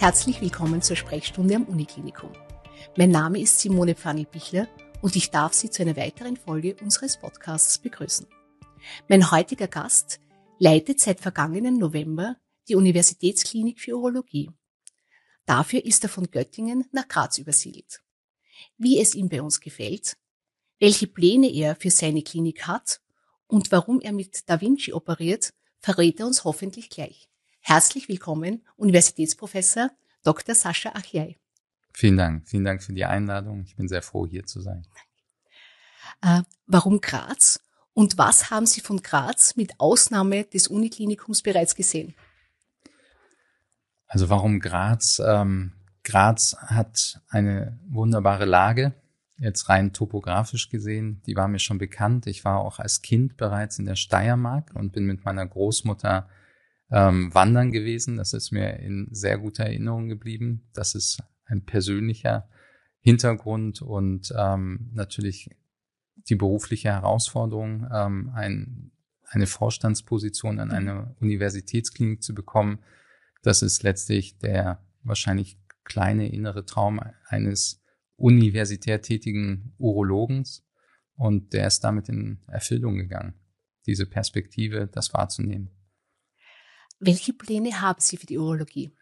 Herzlich willkommen zur Sprechstunde am Uniklinikum. Mein Name ist Simone Pfannel-Bichler und ich darf Sie zu einer weiteren Folge unseres Podcasts begrüßen. Mein heutiger Gast leitet seit vergangenen November die Universitätsklinik für Urologie. Dafür ist er von Göttingen nach Graz übersiedelt. Wie es ihm bei uns gefällt, welche Pläne er für seine Klinik hat und warum er mit Da Vinci operiert, verrät er uns hoffentlich gleich. Herzlich willkommen, Universitätsprofessor Dr. Sascha Achiai. Vielen Dank. Vielen Dank für die Einladung. Ich bin sehr froh, hier zu sein. Äh, warum Graz? Und was haben Sie von Graz mit Ausnahme des Uniklinikums bereits gesehen? Also warum Graz? Ähm, Graz hat eine wunderbare Lage, jetzt rein topografisch gesehen. Die war mir schon bekannt. Ich war auch als Kind bereits in der Steiermark und bin mit meiner Großmutter ähm, wandern gewesen. Das ist mir in sehr guter Erinnerung geblieben. Das ist ein persönlicher Hintergrund und ähm, natürlich die berufliche Herausforderung, ähm, ein, eine Vorstandsposition an einer Universitätsklinik zu bekommen. Das ist letztlich der wahrscheinlich kleine innere Traum eines universitär tätigen Urologens und der ist damit in Erfüllung gegangen, diese Perspektive, das wahrzunehmen. Welche Pläne haben Sie für die Urologie?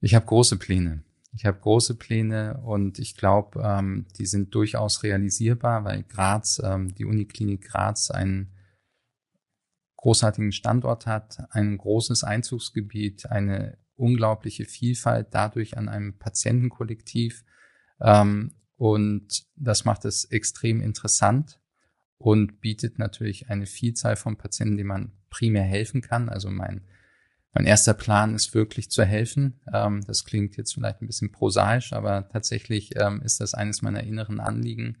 Ich habe große Pläne. Ich habe große Pläne und ich glaube, ähm, die sind durchaus realisierbar, weil Graz, ähm, die Uniklinik Graz, einen großartigen Standort hat, ein großes Einzugsgebiet, eine unglaubliche Vielfalt dadurch an einem Patientenkollektiv. Ähm, und das macht es extrem interessant und bietet natürlich eine Vielzahl von Patienten, die man primär helfen kann. Also mein mein erster Plan ist wirklich zu helfen. Ähm, das klingt jetzt vielleicht ein bisschen prosaisch, aber tatsächlich ähm, ist das eines meiner inneren Anliegen.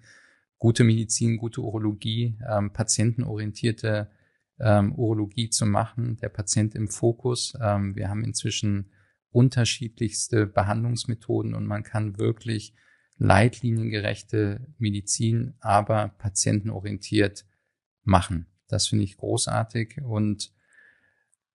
Gute Medizin, gute Urologie, ähm, patientenorientierte ähm, Urologie zu machen, der Patient im Fokus. Ähm, wir haben inzwischen unterschiedlichste Behandlungsmethoden und man kann wirklich leitliniengerechte Medizin, aber patientenorientiert machen. Das finde ich großartig und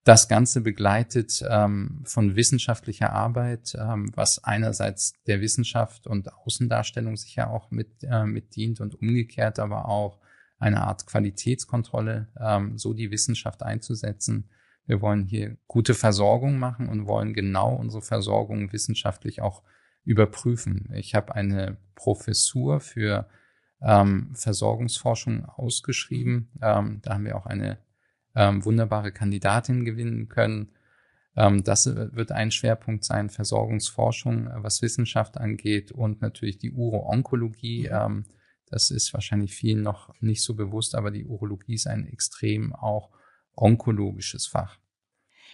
das Ganze begleitet ähm, von wissenschaftlicher Arbeit, ähm, was einerseits der Wissenschaft und Außendarstellung sicher auch mit, äh, mit dient und umgekehrt aber auch eine Art Qualitätskontrolle, ähm, so die Wissenschaft einzusetzen. Wir wollen hier gute Versorgung machen und wollen genau unsere Versorgung wissenschaftlich auch überprüfen. Ich habe eine Professur für ähm, Versorgungsforschung ausgeschrieben. Ähm, da haben wir auch eine ähm, wunderbare Kandidatin gewinnen können. Ähm, das wird ein Schwerpunkt sein, Versorgungsforschung, äh, was Wissenschaft angeht und natürlich die Uro-Onkologie. Mhm. Ähm, das ist wahrscheinlich vielen noch nicht so bewusst, aber die Urologie ist ein extrem auch onkologisches Fach.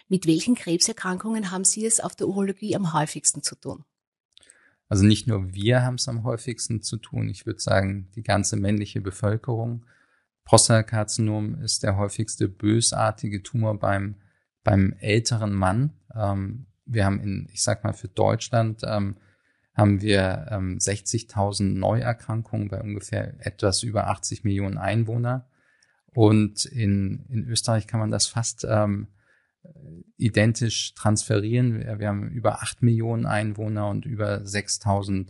Mit welchen Krebserkrankungen haben Sie es auf der Urologie am häufigsten zu tun? Also nicht nur wir haben es am häufigsten zu tun. Ich würde sagen, die ganze männliche Bevölkerung. Prostatakarzinom ist der häufigste bösartige Tumor beim, beim älteren Mann. Ähm, wir haben in, ich sag mal, für Deutschland ähm, haben wir ähm, 60.000 Neuerkrankungen bei ungefähr etwas über 80 Millionen Einwohner. Und in, in Österreich kann man das fast ähm, identisch transferieren. Wir, wir haben über 8 Millionen Einwohner und über 6.000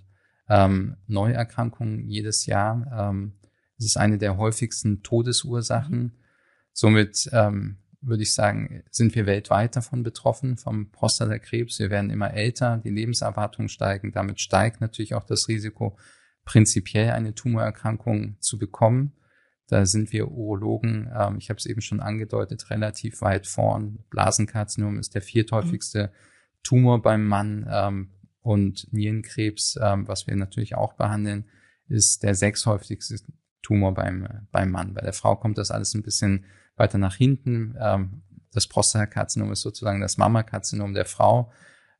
ähm, Neuerkrankungen jedes Jahr. Ähm, es ist eine der häufigsten Todesursachen. Mhm. Somit ähm, würde ich sagen, sind wir weltweit davon betroffen, vom Prostatakrebs. Wir werden immer älter, die Lebenserwartung steigen. Damit steigt natürlich auch das Risiko, prinzipiell eine Tumorerkrankung zu bekommen. Da sind wir Urologen, ähm, ich habe es eben schon angedeutet, relativ weit vorn. Blasenkarzinom ist der vierthäufigste mhm. Tumor beim Mann ähm, und Nierenkrebs, ähm, was wir natürlich auch behandeln, ist der sechshäufigste Tumor beim, beim Mann. Bei der Frau kommt das alles ein bisschen weiter nach hinten. Ähm, das Prostatakarzinom ist sozusagen das Mammakarzinom der Frau,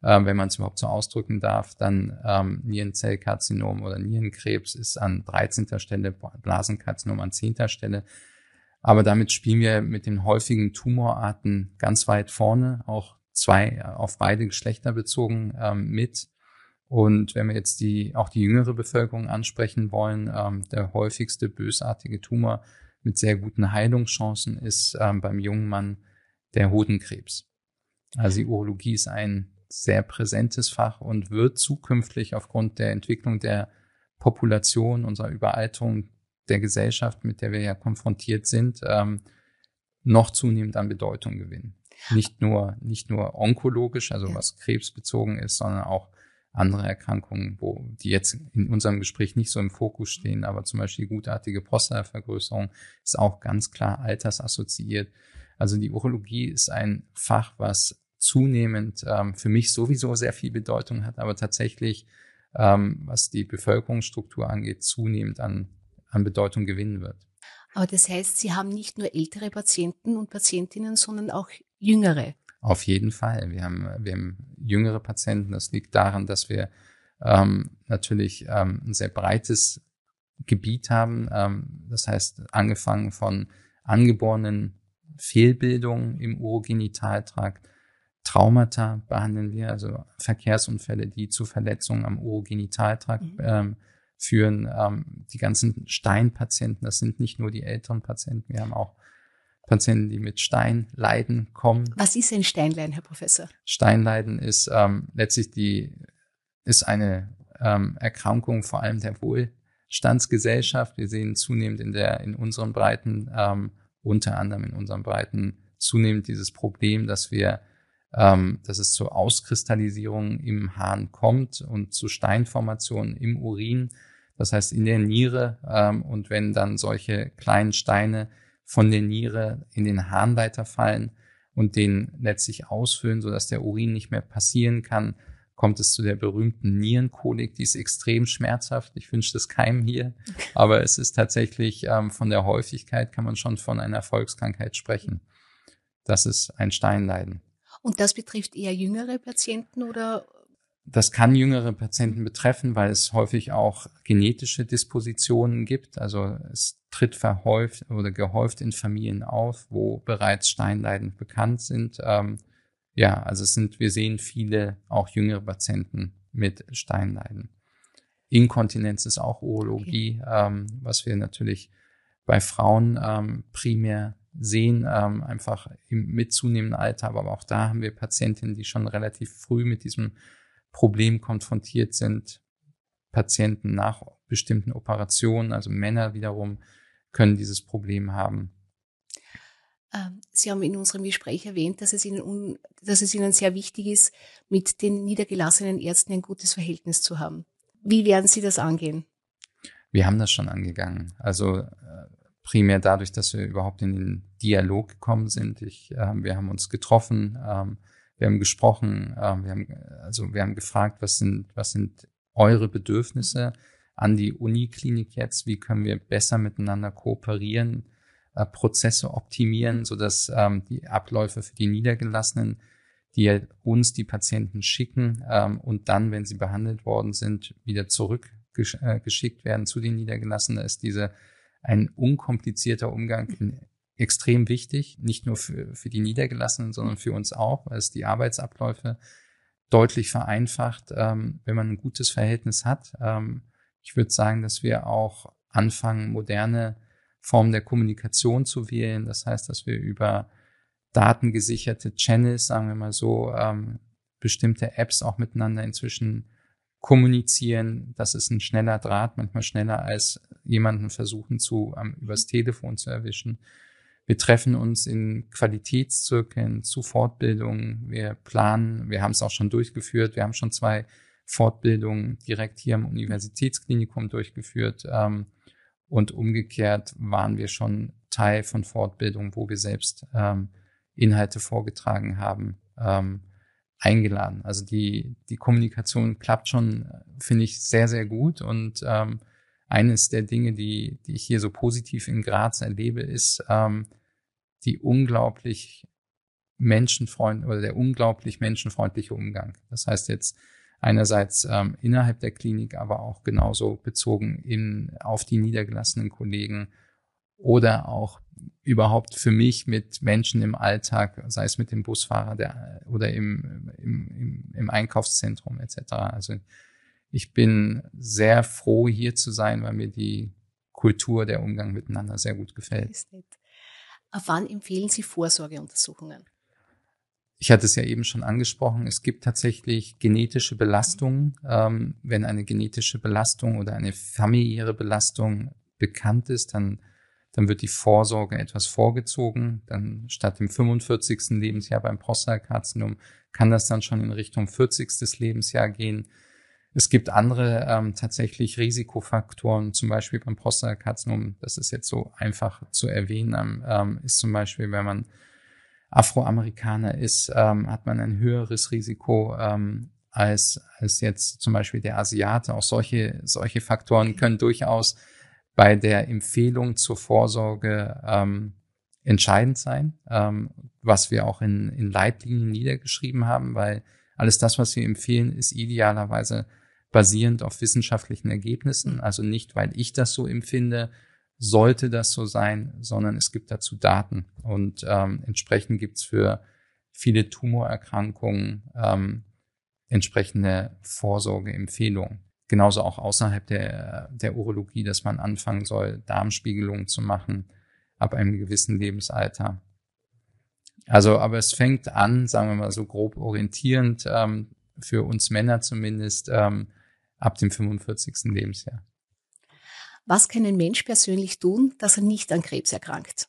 äh, wenn man es überhaupt so ausdrücken darf. Dann ähm, Nierenzellkarzinom oder Nierenkrebs ist an 13. Stelle, Blasenkarzinom an 10. Stelle. Aber damit spielen wir mit den häufigen Tumorarten ganz weit vorne, auch zwei auf beide Geschlechter bezogen ähm, mit. Und wenn wir jetzt die, auch die jüngere Bevölkerung ansprechen wollen, ähm, der häufigste bösartige Tumor mit sehr guten Heilungschancen ist ähm, beim jungen Mann der Hodenkrebs. Also die Urologie ist ein sehr präsentes Fach und wird zukünftig aufgrund der Entwicklung der Population, unserer Überalterung der Gesellschaft, mit der wir ja konfrontiert sind, ähm, noch zunehmend an Bedeutung gewinnen. Nicht nur, nicht nur onkologisch, also was krebsbezogen ist, sondern auch andere Erkrankungen, wo die jetzt in unserem Gespräch nicht so im Fokus stehen, aber zum Beispiel gutartige Prostatavergrößerung ist auch ganz klar altersassoziiert. Also die Urologie ist ein Fach, was zunehmend ähm, für mich sowieso sehr viel Bedeutung hat, aber tatsächlich, ähm, was die Bevölkerungsstruktur angeht, zunehmend an, an Bedeutung gewinnen wird. Aber das heißt, Sie haben nicht nur ältere Patienten und Patientinnen, sondern auch jüngere. Auf jeden Fall. Wir haben, wir haben jüngere Patienten. Das liegt daran, dass wir ähm, natürlich ähm, ein sehr breites Gebiet haben. Ähm, das heißt, angefangen von angeborenen Fehlbildungen im Urogenitaltrakt, Traumata behandeln wir, also Verkehrsunfälle, die zu Verletzungen am Urogenitaltrakt mhm. ähm, führen. Ähm, die ganzen Steinpatienten, das sind nicht nur die älteren Patienten, wir haben auch Patienten, die mit Steinleiden kommen. Was ist ein Steinleiden, Herr Professor? Steinleiden ist ähm, letztlich die ist eine ähm, Erkrankung vor allem der Wohlstandsgesellschaft. Wir sehen zunehmend in der in unseren Breiten ähm, unter anderem in unseren Breiten zunehmend dieses Problem, dass wir ähm, dass es zur Auskristallisierung im Hahn kommt und zu Steinformationen im Urin, das heißt in der Niere. Ähm, und wenn dann solche kleinen Steine von der Niere in den Harnleiter fallen und den letztlich ausfüllen, sodass der Urin nicht mehr passieren kann, kommt es zu der berühmten Nierenkolik. Die ist extrem schmerzhaft. Ich wünsche das keinem hier. Aber es ist tatsächlich ähm, von der Häufigkeit kann man schon von einer Volkskrankheit sprechen. Das ist ein Steinleiden. Und das betrifft eher jüngere Patienten oder? Das kann jüngere Patienten betreffen, weil es häufig auch genetische Dispositionen gibt. Also es tritt verhäuft oder gehäuft in Familien auf, wo bereits Steinleiden bekannt sind. Ähm, ja, also es sind, wir sehen viele auch jüngere Patienten mit Steinleiden. Inkontinenz ist auch Urologie, okay. ähm, was wir natürlich bei Frauen ähm, primär sehen, ähm, einfach im, mit zunehmendem Alter. Aber auch da haben wir Patientinnen, die schon relativ früh mit diesem Problem konfrontiert sind. Patienten nach bestimmten Operationen, also Männer wiederum, können dieses Problem haben. Ähm, Sie haben in unserem Gespräch erwähnt, dass es, Ihnen, dass es Ihnen sehr wichtig ist, mit den niedergelassenen Ärzten ein gutes Verhältnis zu haben. Wie werden Sie das angehen? Wir haben das schon angegangen. Also äh, primär dadurch, dass wir überhaupt in den Dialog gekommen sind. Ich, äh, wir haben uns getroffen, ähm, wir haben gesprochen, äh, wir haben also wir haben gefragt, was sind was sind eure Bedürfnisse an die Uniklinik jetzt? Wie können wir besser miteinander kooperieren, äh, Prozesse optimieren, so dass ähm, die Abläufe für die Niedergelassenen, die uns die Patienten schicken ähm, und dann, wenn sie behandelt worden sind, wieder zurückgeschickt äh, werden zu den Niedergelassenen, ist diese ein unkomplizierter Umgang extrem wichtig, nicht nur für, für die Niedergelassenen, sondern für uns auch, weil es die Arbeitsabläufe deutlich vereinfacht, ähm, wenn man ein gutes Verhältnis hat. Ähm, ich würde sagen, dass wir auch anfangen, moderne Formen der Kommunikation zu wählen. Das heißt, dass wir über datengesicherte Channels, sagen wir mal so, ähm, bestimmte Apps auch miteinander inzwischen kommunizieren. Das ist ein schneller Draht, manchmal schneller als jemanden versuchen zu um, übers Telefon zu erwischen. Wir treffen uns in Qualitätszirkeln zu Fortbildungen. Wir planen, wir haben es auch schon durchgeführt. Wir haben schon zwei Fortbildungen direkt hier im Universitätsklinikum durchgeführt. Ähm, und umgekehrt waren wir schon Teil von Fortbildungen, wo wir selbst ähm, Inhalte vorgetragen haben. Ähm, eingeladen. Also die, die Kommunikation klappt schon, finde ich, sehr, sehr gut. Und ähm, eines der Dinge, die, die ich hier so positiv in Graz erlebe, ist ähm, die unglaublich menschenfreundlich oder der unglaublich menschenfreundliche Umgang. Das heißt jetzt einerseits ähm, innerhalb der Klinik, aber auch genauso bezogen in, auf die niedergelassenen Kollegen oder auch überhaupt für mich mit Menschen im Alltag, sei es mit dem Busfahrer der, oder im, im, im, im Einkaufszentrum etc. Also ich bin sehr froh, hier zu sein, weil mir die Kultur, der Umgang miteinander sehr gut gefällt. Ab wann empfehlen Sie Vorsorgeuntersuchungen? Ich hatte es ja eben schon angesprochen, es gibt tatsächlich genetische Belastungen. Ähm, wenn eine genetische Belastung oder eine familiäre Belastung bekannt ist, dann dann wird die Vorsorge etwas vorgezogen. Dann statt dem 45. Lebensjahr beim Prostatakarzinom kann das dann schon in Richtung 40. Lebensjahr gehen. Es gibt andere ähm, tatsächlich Risikofaktoren, zum Beispiel beim Prostatakarzinom, das ist jetzt so einfach zu erwähnen, ähm, ist zum Beispiel, wenn man Afroamerikaner ist, ähm, hat man ein höheres Risiko ähm, als, als jetzt zum Beispiel der Asiate. Auch solche, solche Faktoren können durchaus bei der Empfehlung zur Vorsorge ähm, entscheidend sein, ähm, was wir auch in, in Leitlinien niedergeschrieben haben, weil alles das, was wir empfehlen, ist idealerweise basierend auf wissenschaftlichen Ergebnissen. Also nicht, weil ich das so empfinde, sollte das so sein, sondern es gibt dazu Daten. Und ähm, entsprechend gibt's für viele Tumorerkrankungen ähm, entsprechende Vorsorgeempfehlungen genauso auch außerhalb der, der Urologie, dass man anfangen soll, Darmspiegelungen zu machen ab einem gewissen Lebensalter. Also, aber es fängt an, sagen wir mal so grob orientierend, ähm, für uns Männer zumindest, ähm, ab dem 45. Lebensjahr. Was kann ein Mensch persönlich tun, dass er nicht an Krebs erkrankt?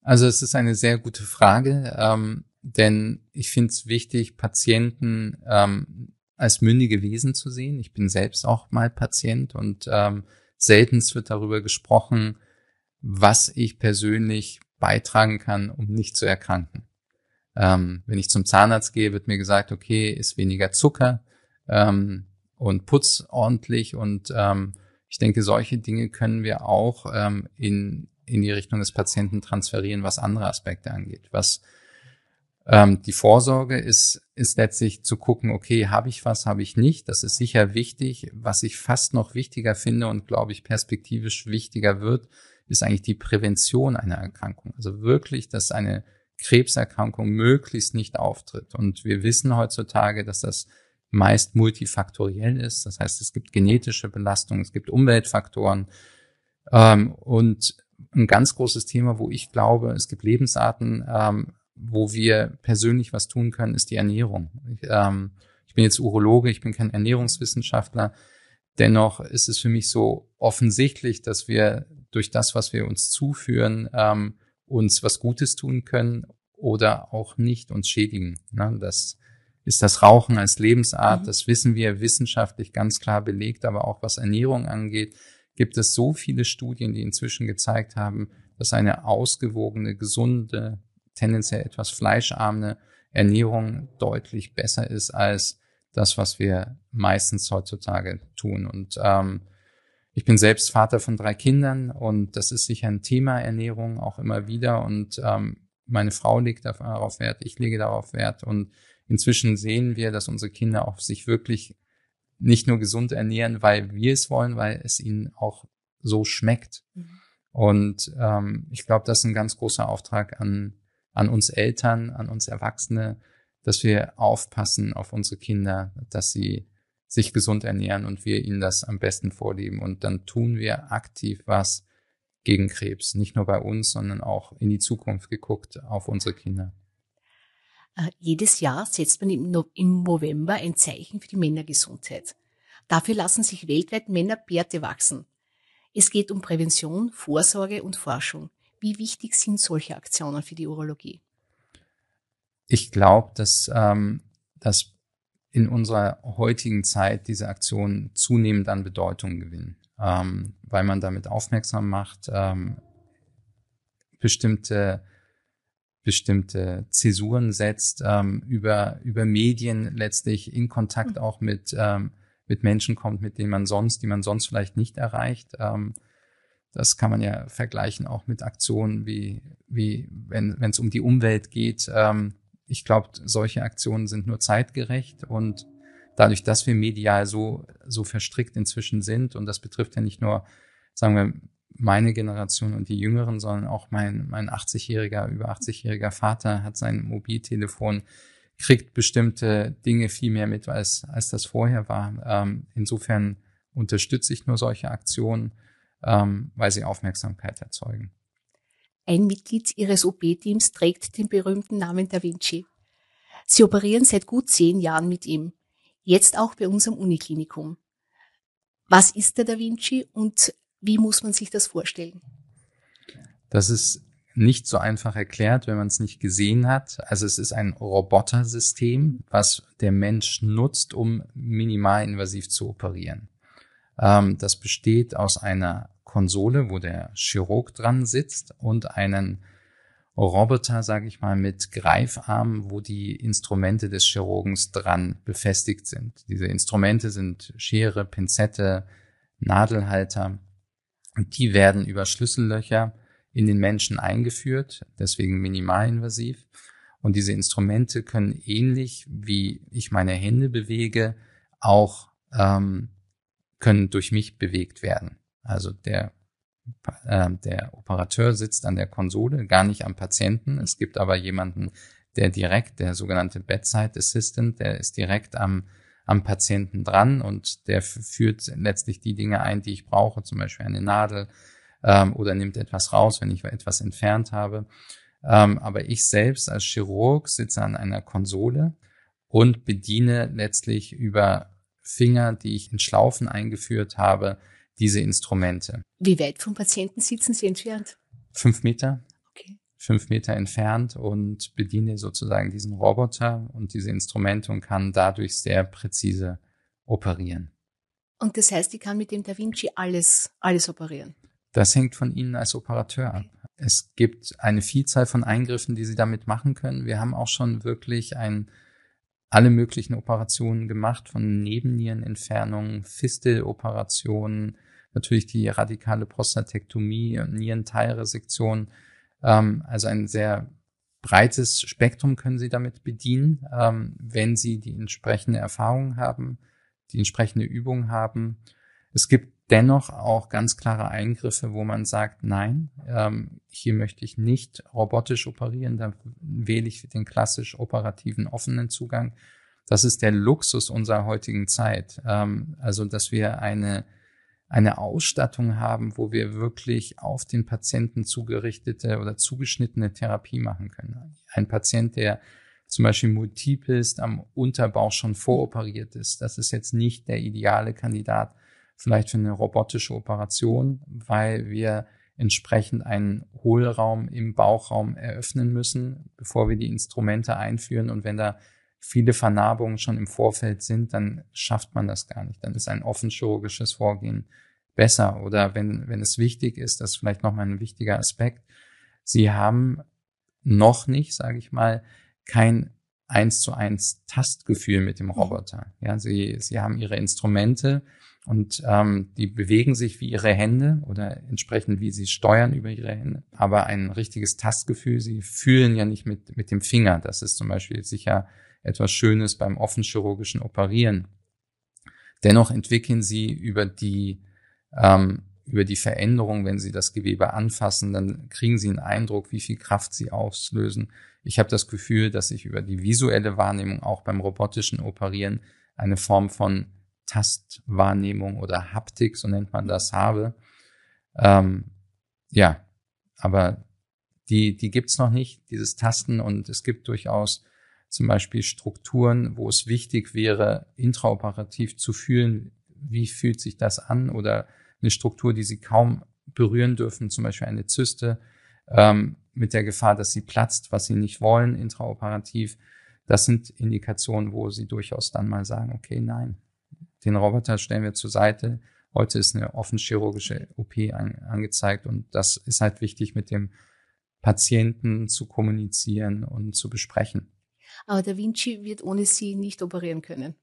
Also es ist eine sehr gute Frage, ähm, denn ich finde es wichtig, Patienten ähm, als mündige Wesen zu sehen. Ich bin selbst auch mal Patient und ähm, seltenst wird darüber gesprochen, was ich persönlich beitragen kann, um nicht zu erkranken. Ähm, wenn ich zum Zahnarzt gehe, wird mir gesagt, okay, ist weniger Zucker ähm, und putz ordentlich und ähm, ich denke, solche Dinge können wir auch ähm, in, in die Richtung des Patienten transferieren, was andere Aspekte angeht. Was ähm, die Vorsorge ist, ist letztlich zu gucken, okay, habe ich was, habe ich nicht. Das ist sicher wichtig. Was ich fast noch wichtiger finde und glaube ich perspektivisch wichtiger wird, ist eigentlich die Prävention einer Erkrankung. Also wirklich, dass eine Krebserkrankung möglichst nicht auftritt. Und wir wissen heutzutage, dass das meist multifaktoriell ist. Das heißt, es gibt genetische Belastungen, es gibt Umweltfaktoren. Ähm, und ein ganz großes Thema, wo ich glaube, es gibt Lebensarten, ähm, wo wir persönlich was tun können, ist die Ernährung. Ich, ähm, ich bin jetzt Urologe, ich bin kein Ernährungswissenschaftler. Dennoch ist es für mich so offensichtlich, dass wir durch das, was wir uns zuführen, ähm, uns was Gutes tun können oder auch nicht uns schädigen. Ne? Das ist das Rauchen als Lebensart, mhm. das wissen wir wissenschaftlich ganz klar belegt, aber auch was Ernährung angeht, gibt es so viele Studien, die inzwischen gezeigt haben, dass eine ausgewogene, gesunde tendenziell etwas fleischarme Ernährung deutlich besser ist als das, was wir meistens heutzutage tun. Und ähm, ich bin selbst Vater von drei Kindern und das ist sicher ein Thema Ernährung auch immer wieder. Und ähm, meine Frau legt darauf Wert, ich lege darauf Wert. Und inzwischen sehen wir, dass unsere Kinder auch sich wirklich nicht nur gesund ernähren, weil wir es wollen, weil es ihnen auch so schmeckt. Mhm. Und ähm, ich glaube, das ist ein ganz großer Auftrag an an uns Eltern, an uns Erwachsene, dass wir aufpassen auf unsere Kinder, dass sie sich gesund ernähren und wir ihnen das am besten vorleben. Und dann tun wir aktiv was gegen Krebs. Nicht nur bei uns, sondern auch in die Zukunft geguckt auf unsere Kinder. Äh, jedes Jahr setzt man im November ein Zeichen für die Männergesundheit. Dafür lassen sich weltweit Männerbärte wachsen. Es geht um Prävention, Vorsorge und Forschung. Wie wichtig sind solche Aktionen für die Urologie? Ich glaube, dass, ähm, dass in unserer heutigen Zeit diese Aktionen zunehmend an Bedeutung gewinnen, ähm, weil man damit aufmerksam macht, ähm, bestimmte bestimmte Zäsuren setzt, ähm, über, über Medien letztlich in Kontakt mhm. auch mit, ähm, mit Menschen kommt, mit denen man sonst, die man sonst vielleicht nicht erreicht. Ähm, das kann man ja vergleichen auch mit Aktionen wie, wie wenn es um die Umwelt geht. Ähm, ich glaube, solche Aktionen sind nur zeitgerecht und dadurch, dass wir medial so, so verstrickt inzwischen sind, und das betrifft ja nicht nur, sagen wir, meine Generation und die Jüngeren, sondern auch mein, mein 80-jähriger, über 80-jähriger Vater hat sein Mobiltelefon, kriegt bestimmte Dinge viel mehr mit, als, als das vorher war. Ähm, insofern unterstütze ich nur solche Aktionen, ähm, weil sie Aufmerksamkeit erzeugen. Ein Mitglied Ihres OP-Teams trägt den berühmten Namen Da Vinci. Sie operieren seit gut zehn Jahren mit ihm jetzt auch bei unserem Uniklinikum. Was ist der Da Vinci und wie muss man sich das vorstellen? Das ist nicht so einfach erklärt, wenn man es nicht gesehen hat. Also es ist ein Robotersystem, was der Mensch nutzt, um minimalinvasiv zu operieren. Ähm, das besteht aus einer Konsole, wo der Chirurg dran sitzt und einen Roboter, sage ich mal, mit Greifarmen, wo die Instrumente des Chirurgens dran befestigt sind. Diese Instrumente sind Schere, Pinzette, Nadelhalter. Die werden über Schlüssellöcher in den Menschen eingeführt, deswegen minimalinvasiv. Und diese Instrumente können ähnlich wie ich meine Hände bewege, auch ähm, können durch mich bewegt werden. Also der äh, der Operateur sitzt an der Konsole, gar nicht am Patienten. Es gibt aber jemanden, der direkt, der sogenannte Bedside Assistant, der ist direkt am, am Patienten dran und der führt letztlich die Dinge ein, die ich brauche, zum Beispiel eine Nadel ähm, oder nimmt etwas raus, wenn ich etwas entfernt habe. Ähm, aber ich selbst als Chirurg sitze an einer Konsole und bediene letztlich über Finger, die ich in Schlaufen eingeführt habe, diese Instrumente. Wie weit vom Patienten sitzen Sie entfernt? Fünf Meter. Fünf Meter entfernt und bediene sozusagen diesen Roboter und diese Instrumente und kann dadurch sehr präzise operieren. Und das heißt, ich kann mit dem Da Vinci alles, alles operieren? Das hängt von Ihnen als Operateur ab. Es gibt eine Vielzahl von Eingriffen, die Sie damit machen können. Wir haben auch schon wirklich ein, alle möglichen Operationen gemacht, von Nebennierenentfernungen, Fisteloperationen, natürlich die radikale Prostatektomie, Nierenteilresektion. Ähm, also ein sehr breites Spektrum können Sie damit bedienen, ähm, wenn Sie die entsprechende Erfahrung haben, die entsprechende Übung haben. Es gibt dennoch auch ganz klare Eingriffe, wo man sagt, nein, ähm, hier möchte ich nicht robotisch operieren, da wähle ich den klassisch operativen offenen Zugang. Das ist der Luxus unserer heutigen Zeit. Ähm, also, dass wir eine eine Ausstattung haben, wo wir wirklich auf den Patienten zugerichtete oder zugeschnittene Therapie machen können. Ein Patient, der zum Beispiel multiple ist, am Unterbauch schon voroperiert ist, das ist jetzt nicht der ideale Kandidat vielleicht für eine robotische Operation, weil wir entsprechend einen Hohlraum im Bauchraum eröffnen müssen, bevor wir die Instrumente einführen. Und wenn da viele Vernarbungen schon im Vorfeld sind, dann schafft man das gar nicht. Dann ist ein offenchirurgisches Vorgehen besser. Oder wenn, wenn es wichtig ist, das ist vielleicht nochmal ein wichtiger Aspekt, Sie haben noch nicht, sage ich mal, kein eins zu eins Tastgefühl mit dem. Roboter. Ja, Sie, Sie haben Ihre Instrumente und ähm, die bewegen sich wie Ihre Hände oder entsprechend wie Sie steuern über Ihre Hände. Aber ein richtiges Tastgefühl, Sie fühlen ja nicht mit, mit dem Finger. Das ist zum Beispiel sicher etwas Schönes beim offenchirurgischen Operieren. Dennoch entwickeln Sie über die ähm, über die Veränderung, wenn Sie das Gewebe anfassen, dann kriegen Sie einen Eindruck, wie viel Kraft Sie auslösen. Ich habe das Gefühl, dass ich über die visuelle Wahrnehmung auch beim robotischen Operieren eine Form von Tastwahrnehmung oder Haptik, so nennt man das, habe. Ähm, ja, aber die, die gibt's noch nicht, dieses Tasten. Und es gibt durchaus zum Beispiel Strukturen, wo es wichtig wäre, intraoperativ zu fühlen, wie fühlt sich das an oder eine Struktur, die sie kaum berühren dürfen, zum Beispiel eine Zyste, ähm, mit der Gefahr, dass sie platzt, was sie nicht wollen, intraoperativ. Das sind Indikationen, wo sie durchaus dann mal sagen, okay, nein, den Roboter stellen wir zur Seite. Heute ist eine offenchirurgische OP an, angezeigt und das ist halt wichtig, mit dem Patienten zu kommunizieren und zu besprechen. Aber Da Vinci wird ohne Sie nicht operieren können.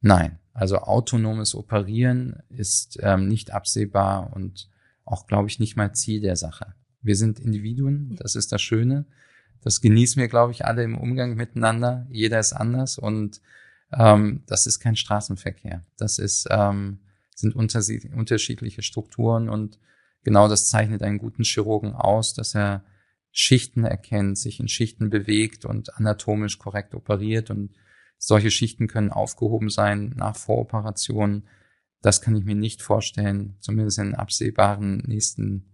Nein, also autonomes Operieren ist ähm, nicht absehbar und auch, glaube ich, nicht mal Ziel der Sache. Wir sind Individuen, das ist das Schöne. Das genießen wir, glaube ich, alle im Umgang miteinander. Jeder ist anders und ähm, das ist kein Straßenverkehr. Das ist, ähm, sind unterschiedliche Strukturen und genau das zeichnet einen guten Chirurgen aus, dass er Schichten erkennt, sich in Schichten bewegt und anatomisch korrekt operiert und solche Schichten können aufgehoben sein nach Voroperationen. Das kann ich mir nicht vorstellen, zumindest in absehbaren nächsten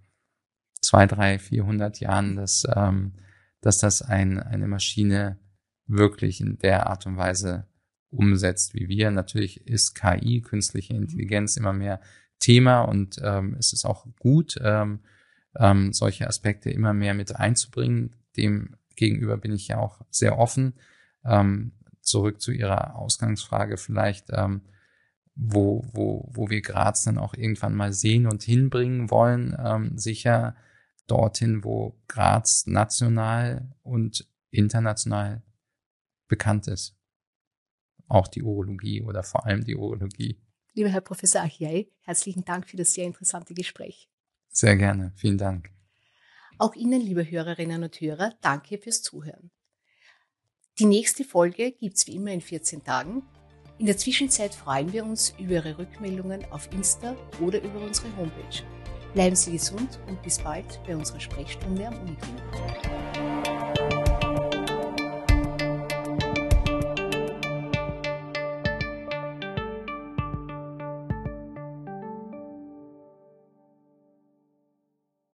zwei, drei, vierhundert Jahren, dass, ähm, dass das ein, eine Maschine wirklich in der Art und Weise umsetzt wie wir. Natürlich ist KI, künstliche Intelligenz, immer mehr Thema und ähm, es ist auch gut, ähm, ähm, solche Aspekte immer mehr mit einzubringen. Dem gegenüber bin ich ja auch sehr offen. Ähm, zurück zu Ihrer Ausgangsfrage vielleicht, ähm, wo, wo, wo wir Graz dann auch irgendwann mal sehen und hinbringen wollen. Ähm, sicher dorthin, wo Graz national und international bekannt ist. Auch die Urologie oder vor allem die Urologie. Lieber Herr Professor Achiai, herzlichen Dank für das sehr interessante Gespräch. Sehr gerne, vielen Dank. Auch Ihnen, liebe Hörerinnen und Hörer, danke fürs Zuhören. Die nächste Folge gibt's wie immer in 14 Tagen. In der Zwischenzeit freuen wir uns über Ihre Rückmeldungen auf Insta oder über unsere Homepage. Bleiben Sie gesund und bis bald bei unserer Sprechstunde am Uniklinikum.